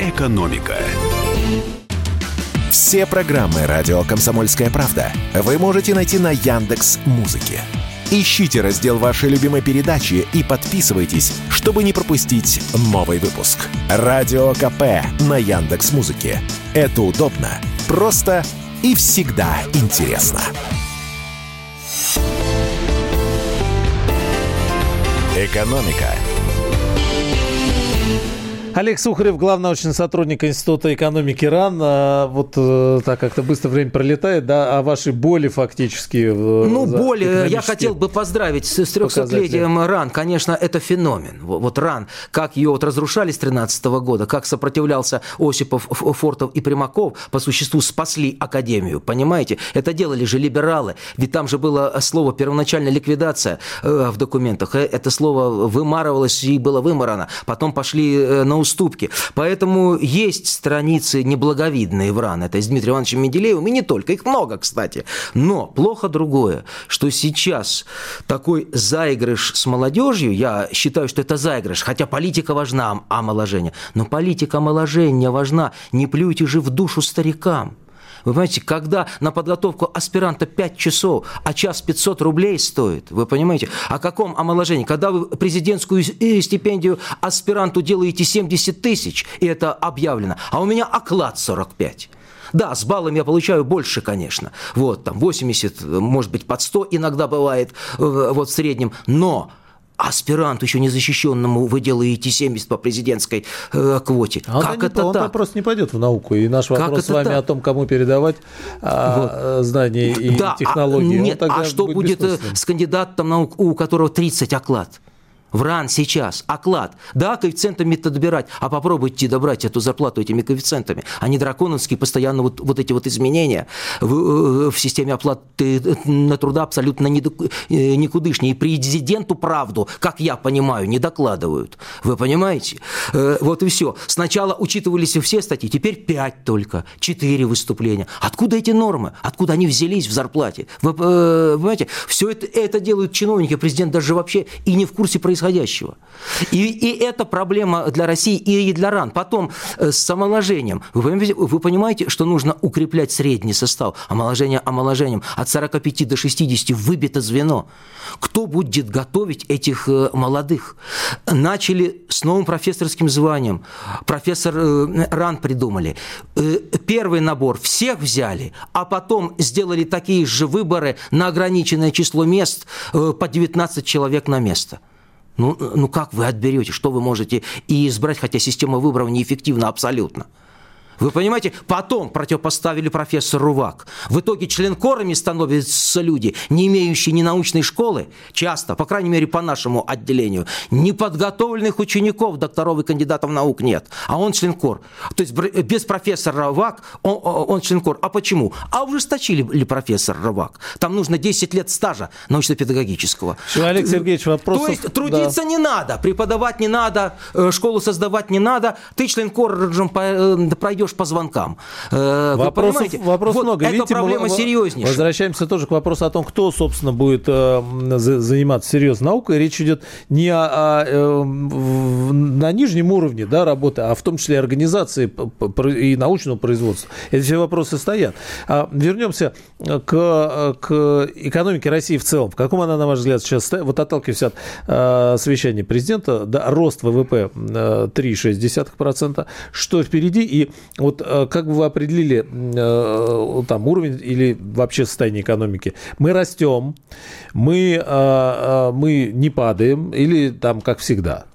Speaker 3: Экономика. Все программы радио Комсомольская правда вы можете найти на Яндекс Музыке. Ищите раздел вашей любимой передачи и подписывайтесь, чтобы не пропустить новый выпуск. Радио КП на Яндекс Музыке. Это удобно, просто и всегда интересно. Экономика
Speaker 1: Олег Сухарев, главный научный сотрудник Института экономики РАН. А, вот э, так как-то быстро время пролетает, да, а ваши боли фактически... Э,
Speaker 2: ну, боли, я хотел бы поздравить с 300-летием РАН. Конечно, это феномен. Вот РАН, как ее вот разрушали с 13 года, как сопротивлялся Осипов, Фортов и Примаков, по существу спасли Академию, понимаете? Это делали же либералы. Ведь там же было слово первоначальная ликвидация э, в документах. Это слово вымарывалось и было вымарано. Потом пошли на уступки. Поэтому есть страницы неблаговидные в РАН. Это с Дмитрием Ивановичем Менделеевым, и не только. Их много, кстати. Но плохо другое, что сейчас такой заигрыш с молодежью, я считаю, что это заигрыш, хотя политика важна, омоложение. Но политика омоложения важна. Не плюйте же в душу старикам. Вы понимаете, когда на подготовку аспиранта 5 часов, а час 500 рублей стоит, вы понимаете, о каком омоложении? Когда вы президентскую стипендию аспиранту делаете 70 тысяч, и это объявлено, а у меня оклад 45. Да, с баллом я получаю больше, конечно. Вот, там 80, может быть, под 100 иногда бывает, э, вот в среднем. Но аспиранту еще незащищенному вы делаете 70 по президентской э, квоте.
Speaker 1: А как он, это он так? просто не пойдет в науку. И наш вопрос с вами так? о том, кому передавать а, вот. знания и да, технологии.
Speaker 2: А, нет, а что будет, будет э, с кандидатом наук, у которого 30 оклад? В сейчас, оклад. Да, коэффициентами то добирать, а попробуйте добрать эту зарплату этими коэффициентами. Они драконовские, постоянно вот, вот эти вот изменения в, э, в системе оплаты на труда абсолютно э, никудышние. И президенту правду, как я понимаю, не докладывают. Вы понимаете? Э, вот и все. Сначала учитывались все статьи, теперь пять только, четыре выступления. Откуда эти нормы? Откуда они взялись в зарплате? Вы понимаете? Все это, это делают чиновники, президент даже вообще и не в курсе происходящего происходящего. И, и это проблема для России и для РАН. Потом э, с омоложением. Вы вы понимаете, что нужно укреплять средний состав? Омоложение омоложением. От 45 до 60 выбито звено. Кто будет готовить этих э, молодых? Начали с новым профессорским званием. Профессор э, РАН придумали. Первый набор всех взяли, а потом сделали такие же выборы на ограниченное число мест по 19 человек на место. Ну, ну как вы отберете? Что вы можете и избрать, хотя система выборов неэффективна абсолютно? Вы понимаете, потом противопоставили профессор Рувак. В итоге членкорами становятся люди, не имеющие ни научной школы, часто, по крайней мере, по нашему отделению, неподготовленных учеников, докторов и кандидатов наук нет. А он членкор. То есть без профессора Рувак он, он членкор. А почему? А ужесточили ли профессор Рувак? Там нужно 10 лет стажа научно-педагогического.
Speaker 1: Олег Сергеевич, вопрос...
Speaker 2: То есть трудиться да. не надо, преподавать не надо, э, школу создавать не надо. Ты членкор э, пройдешь идешь по звонкам.
Speaker 1: Э, Вопросов, вопрос вот много.
Speaker 2: Эта Видите, проблема мы, серьезнейшая.
Speaker 1: Возвращаемся тоже к вопросу о том, кто, собственно, будет э, заниматься серьезной наукой. Речь идет не о, о, э, на нижнем уровне да, работы, а в том числе организации и научного производства. Эти все вопросы стоят. А вернемся к, к экономике России в целом. В каком она, на ваш взгляд, сейчас стоит? Вот отталкиваясь от э, совещания президента, да, рост ВВП э, 3,6%. Что впереди? И вот э, как бы вы определили э, там уровень или вообще состояние экономики? Мы растем, мы, э, мы не падаем или там как всегда?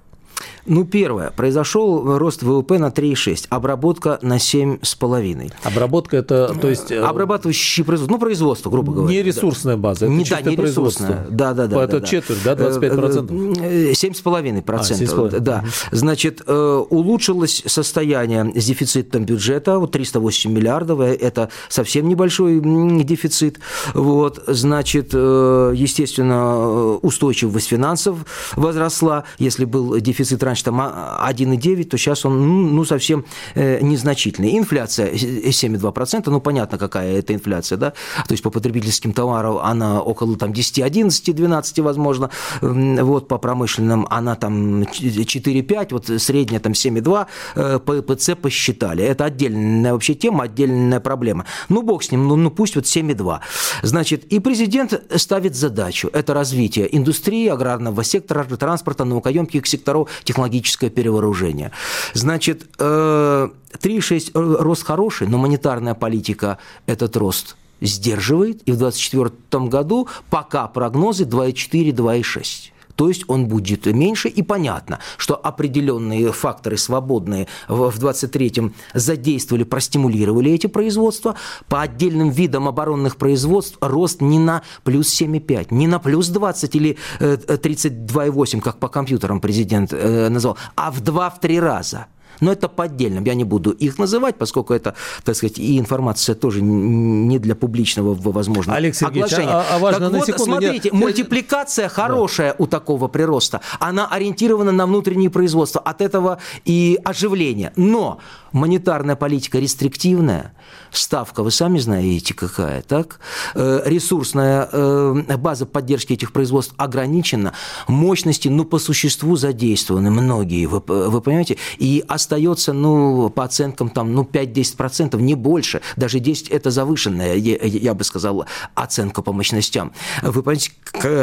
Speaker 2: Ну, первое. Произошел рост ВВП на 3,6, обработка на 7,5.
Speaker 1: Обработка – это, то есть… Э,
Speaker 2: Обрабатывающий производство, ну, производство, грубо говоря.
Speaker 1: Не ресурсная база, это не,
Speaker 2: да, не ресурсная. Да, да, да.
Speaker 1: Это
Speaker 2: да,
Speaker 1: четверть, да, 25%?
Speaker 2: 7,5%. А, да. Значит, э, улучшилось состояние с дефицитом бюджета, вот 308 миллиардов, э, это совсем небольшой дефицит. Вот, значит, естественно, устойчивость финансов возросла, если был дефицит раньше раньше там 1,9, то сейчас он ну, ну совсем э, незначительный. Инфляция 7,2%, ну понятно, какая это инфляция, да, то есть по потребительским товарам она около там 10, 11, 12, возможно, вот по промышленным она там 4,5, вот средняя там 7,2, э, по ПЦ посчитали. Это отдельная вообще тема, отдельная проблема. Ну, бог с ним, ну, ну пусть вот 7,2. Значит, и президент ставит задачу, это развитие индустрии, аграрного сектора, транспорта, наукоемких секторов, технологий технологическое перевооружение. Значит, 3,6 э, рост хороший, но монетарная политика этот рост сдерживает, и в 2024 году пока прогнозы 2,4-2,6 то есть он будет меньше, и понятно, что определенные факторы свободные в 23-м задействовали, простимулировали эти производства. По отдельным видам оборонных производств рост не на плюс 7,5, не на плюс 20 или 32,8, э, как по компьютерам президент э, назвал, а в 2-3 раза – но это по отдельным. Я не буду их называть, поскольку это, так сказать, и информация тоже не для публичного, возможно,
Speaker 1: Олег Сергеевич, оглашения. А, а важно
Speaker 2: так вот, секунду, смотрите, я... мультипликация хорошая да. у такого прироста. Она ориентирована на внутреннее производство. От этого и оживление. Но монетарная политика рестриктивная, ставка, вы сами знаете, какая, так? Э, ресурсная э, база поддержки этих производств ограничена, мощности, ну, по существу задействованы многие, вы, вы понимаете? И остается, ну, по оценкам, там, ну, 5-10%, не больше, даже 10 – это завышенная, я бы сказал, оценка по мощностям, вы понимаете,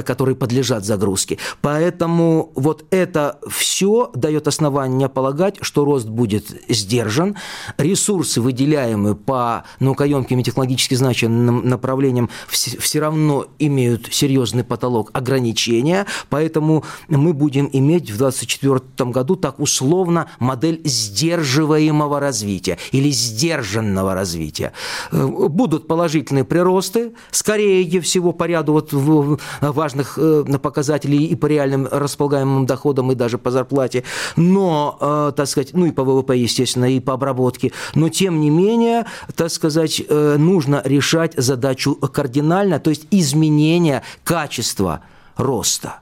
Speaker 2: которые подлежат загрузке. Поэтому вот это все дает основание полагать, что рост будет сдержан, ресурсы, выделяемые по наукоемким и технологически значимым направлениям все равно имеют серьезный потолок ограничения, поэтому мы будем иметь в 2024 году так условно модель сдерживаемого развития или сдержанного развития. Э, будут положительные приросты, скорее всего, по ряду вот важных э, показателей и по реальным располагаемым доходам, и даже по зарплате, но, э, так сказать, ну и по ВВП, естественно, и по обработке, но тем не менее, так сказать, нужно решать задачу кардинально, то есть изменение качества роста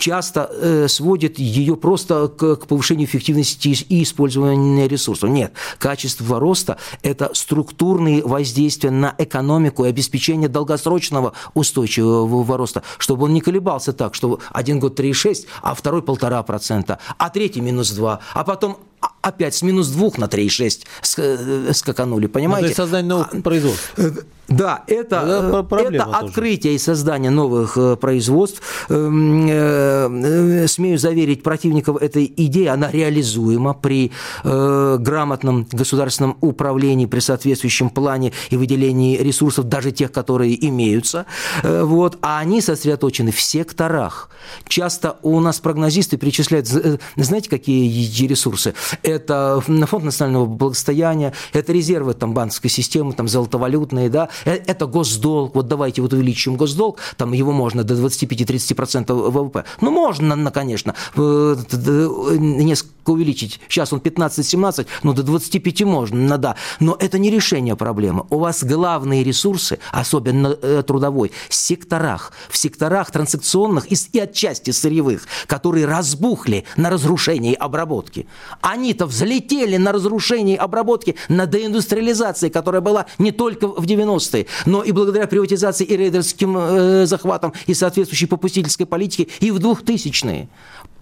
Speaker 2: часто э, сводит ее просто к, к повышению эффективности и использования ресурсов. Нет, качество роста – это структурные воздействия на экономику и обеспечение долгосрочного устойчивого роста, чтобы он не колебался так, что один год 3,6, а второй полтора процента, а третий минус 2, а потом опять с минус 2 на 3,6 скаканули, понимаете? Ну,
Speaker 1: то есть создание новых а, производств.
Speaker 2: Да, это, это, это открытие и создание новых производств. Смею заверить противников этой идеи, она реализуема при грамотном государственном управлении, при соответствующем плане и выделении ресурсов, даже тех, которые имеются. Вот, а они сосредоточены в секторах. Часто у нас прогнозисты перечисляют, знаете, какие ресурсы? Это фонд национального благосостояния, это резервы там, банковской системы, там, золотовалютные, да, э, это госдолг. Вот давайте вот увеличим госдолг, там его можно до 25-30% ВВП. Ну, можно, конечно, э, несколько увеличить. Сейчас он 15-17, ну, до 25 можно, да. Но это не решение проблемы. У вас главные ресурсы, особенно э, трудовой, в секторах. В секторах транзакционных и, и отчасти сырьевых, которые разбухли на разрушении обработки. Они-то взлетели на разрушении обработки, на деиндустриализации, которая была не только в 90-е, но и благодаря приватизации и рейдерским э, захватам и соответствующей попустительской политике и в 2000-е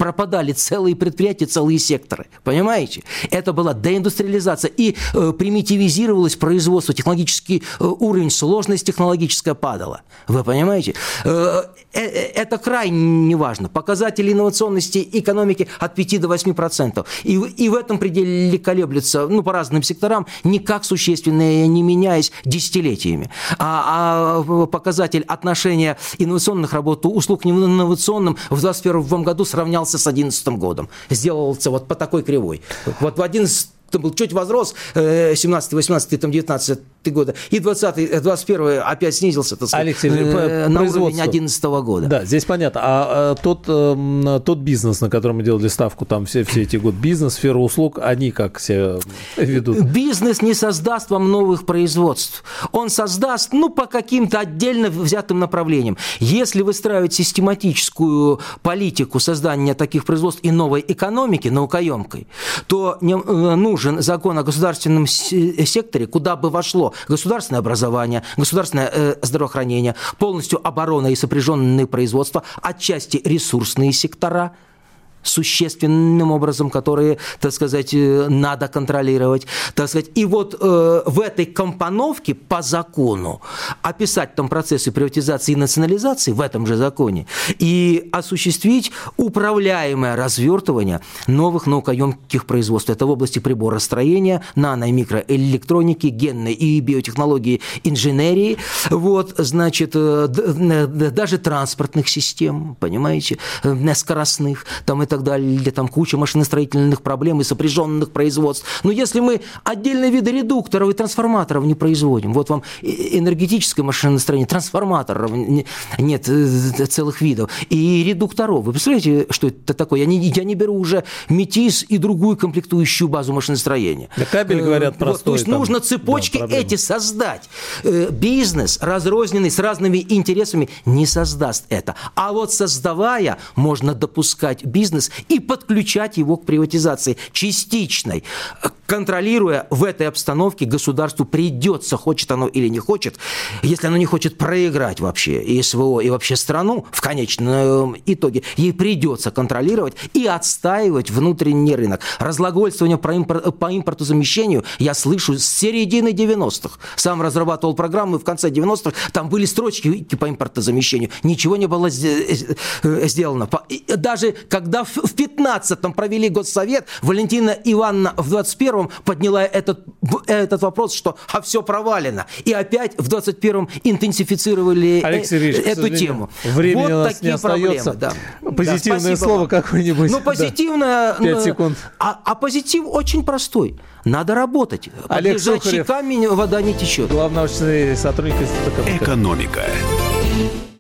Speaker 2: пропадали целые предприятия, целые секторы. Понимаете? Это была деиндустриализация. И э, примитивизировалось производство, технологический э, уровень, сложность технологическая падала. Вы понимаете? Э это крайне важно. Показатели инновационности экономики от 5 до 8 процентов. И, и в этом пределе колеблются, ну, по разным секторам, никак существенно не меняясь десятилетиями. А, а показатель отношения инновационных работ услуг к инновационным в 2021 году сравнялся с 2011 годом. Сделался вот по такой кривой. Вот в 11 был чуть возрос, 17, 18, там 19 года, и 20, 21 опять снизился, так сказать,
Speaker 1: Алексей, э,
Speaker 2: на уровень 2011 года.
Speaker 1: Да, здесь понятно. А, а тот, э, тот бизнес, на котором мы делали ставку там все, все эти годы, бизнес, сфера услуг, они как себя ведут?
Speaker 2: Бизнес не создаст вам новых производств. Он создаст, ну, по каким-то отдельно взятым направлениям. Если выстраивать систематическую политику создания таких производств и новой экономики наукоемкой, то не, э, нужен закон о государственном секторе, куда бы вошло государственное образование, государственное э, здравоохранение, полностью оборона и сопряженные производства, отчасти ресурсные сектора – существенным образом, которые, так сказать, э, надо контролировать, так сказать. И вот э, в этой компоновке по закону описать там процессы приватизации и национализации в этом же законе и осуществить управляемое развертывание новых наукоемких производств. Это в области приборостроения, нано- и микроэлектроники, генной и биотехнологии, инженерии, вот, значит, э, даже транспортных систем, понимаете, э, скоростных, там и так далее, там куча машиностроительных проблем и сопряженных производств. Но если мы отдельные виды редукторов и трансформаторов не производим, вот вам энергетическое машиностроение, трансформаторов нет э, целых видов, и редукторов. Вы представляете, что это такое? Я не, я не беру уже метис и другую комплектующую базу машиностроения.
Speaker 1: Да кабель, говорят, простой. Вот,
Speaker 2: то есть там, нужно цепочки да, эти создать. Э, бизнес, разрозненный, с разными интересами, не создаст это. А вот создавая, можно допускать бизнес бизнес и подключать его к приватизации частичной. Контролируя в этой обстановке, государству придется, хочет оно или не хочет, если оно не хочет проиграть вообще и СВО, и вообще страну в конечном итоге, ей придется контролировать и отстаивать внутренний рынок. Разлагольствование по импортозамещению я слышу с середины 90-х. Сам разрабатывал программы в конце 90-х, там были строчки по импортозамещению. Ничего не было э, сделано. Даже когда в 15-м провели Госсовет, Валентина Ивановна в 21-м подняла этот, этот вопрос, что а все провалено. И опять в 21-м интенсифицировали э,
Speaker 1: Ильич,
Speaker 2: эту тему.
Speaker 1: Времени вот у нас такие не проблемы. Да. Позитивное да, слово какое-нибудь.
Speaker 2: Ну, позитивное...
Speaker 1: Да. 5 секунд.
Speaker 2: А, а позитив очень простой. Надо работать.
Speaker 1: Олег Сухарев.
Speaker 2: камень вода не течет.
Speaker 1: Главный научный сотрудник Института
Speaker 3: Экономика.